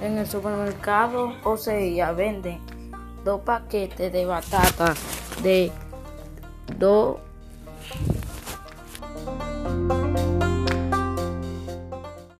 En el supermercado o Oseia venden dos paquetes de batata de dos